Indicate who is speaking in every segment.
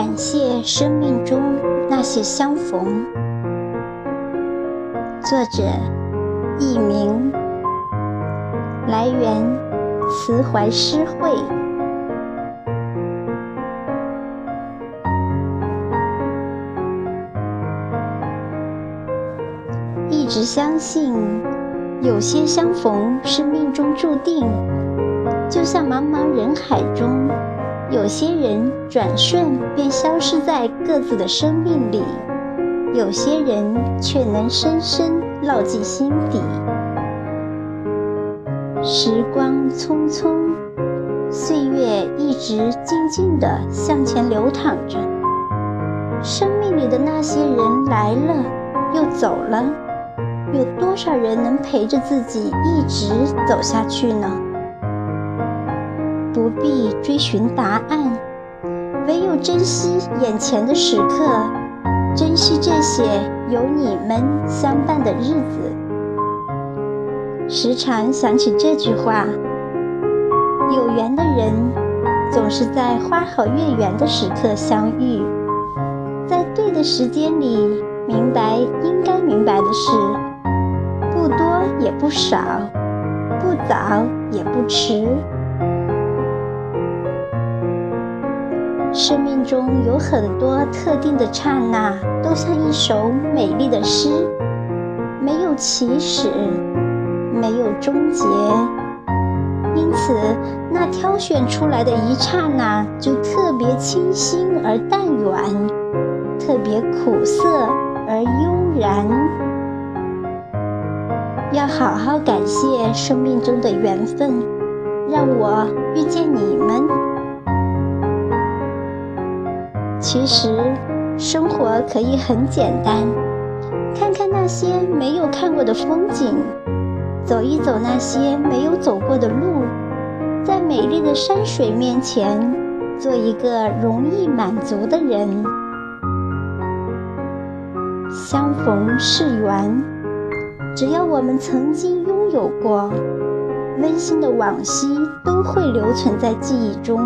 Speaker 1: 感谢生命中那些相逢。作者：佚名。来源：慈怀诗会。一直相信，有些相逢是命中注定，就像茫茫人海中。有些人转瞬便消失在各自的生命里，有些人却能深深烙进心底。时光匆匆，岁月一直静静地向前流淌着。生命里的那些人来了又走了，有多少人能陪着自己一直走下去呢？不必追寻答案，唯有珍惜眼前的时刻，珍惜这些有你们相伴的日子。时常想起这句话：有缘的人总是在花好月圆的时刻相遇，在对的时间里明白应该明白的事，不多也不少，不早也不迟。生命中有很多特定的刹那，都像一首美丽的诗，没有起始，没有终结，因此那挑选出来的一刹那就特别清新而淡远，特别苦涩而悠然。要好好感谢生命中的缘分，让我遇见你们。其实，生活可以很简单，看看那些没有看过的风景，走一走那些没有走过的路，在美丽的山水面前，做一个容易满足的人。相逢是缘，只要我们曾经拥有过，温馨的往昔都会留存在记忆中。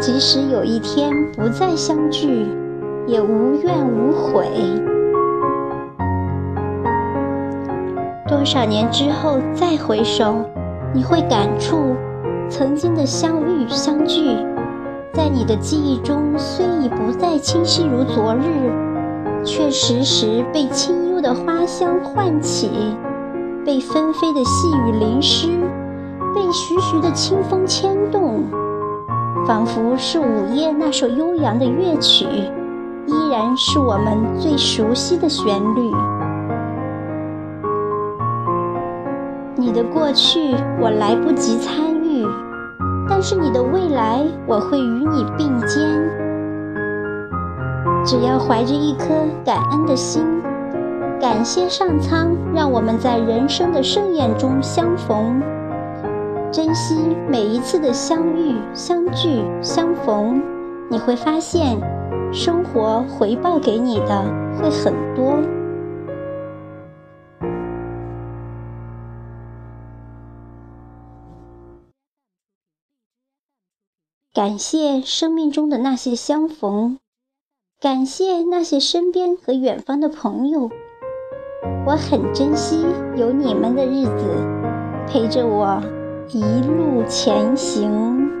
Speaker 1: 即使有一天不再相聚，也无怨无悔。多少年之后再回首，你会感触曾经的相遇相聚，在你的记忆中虽已不再清晰如昨日，却时时被清幽的花香唤起，被纷飞的细雨淋湿，被徐徐的清风牵动。仿佛是午夜那首悠扬的乐曲，依然是我们最熟悉的旋律。你的过去我来不及参与，但是你的未来我会与你并肩。只要怀着一颗感恩的心，感谢上苍让我们在人生的盛宴中相逢。珍惜每一次的相遇、相聚、相逢，你会发现，生活回报给你的会很多。感谢生命中的那些相逢，感谢那些身边和远方的朋友，我很珍惜有你们的日子，陪着我。一路前行。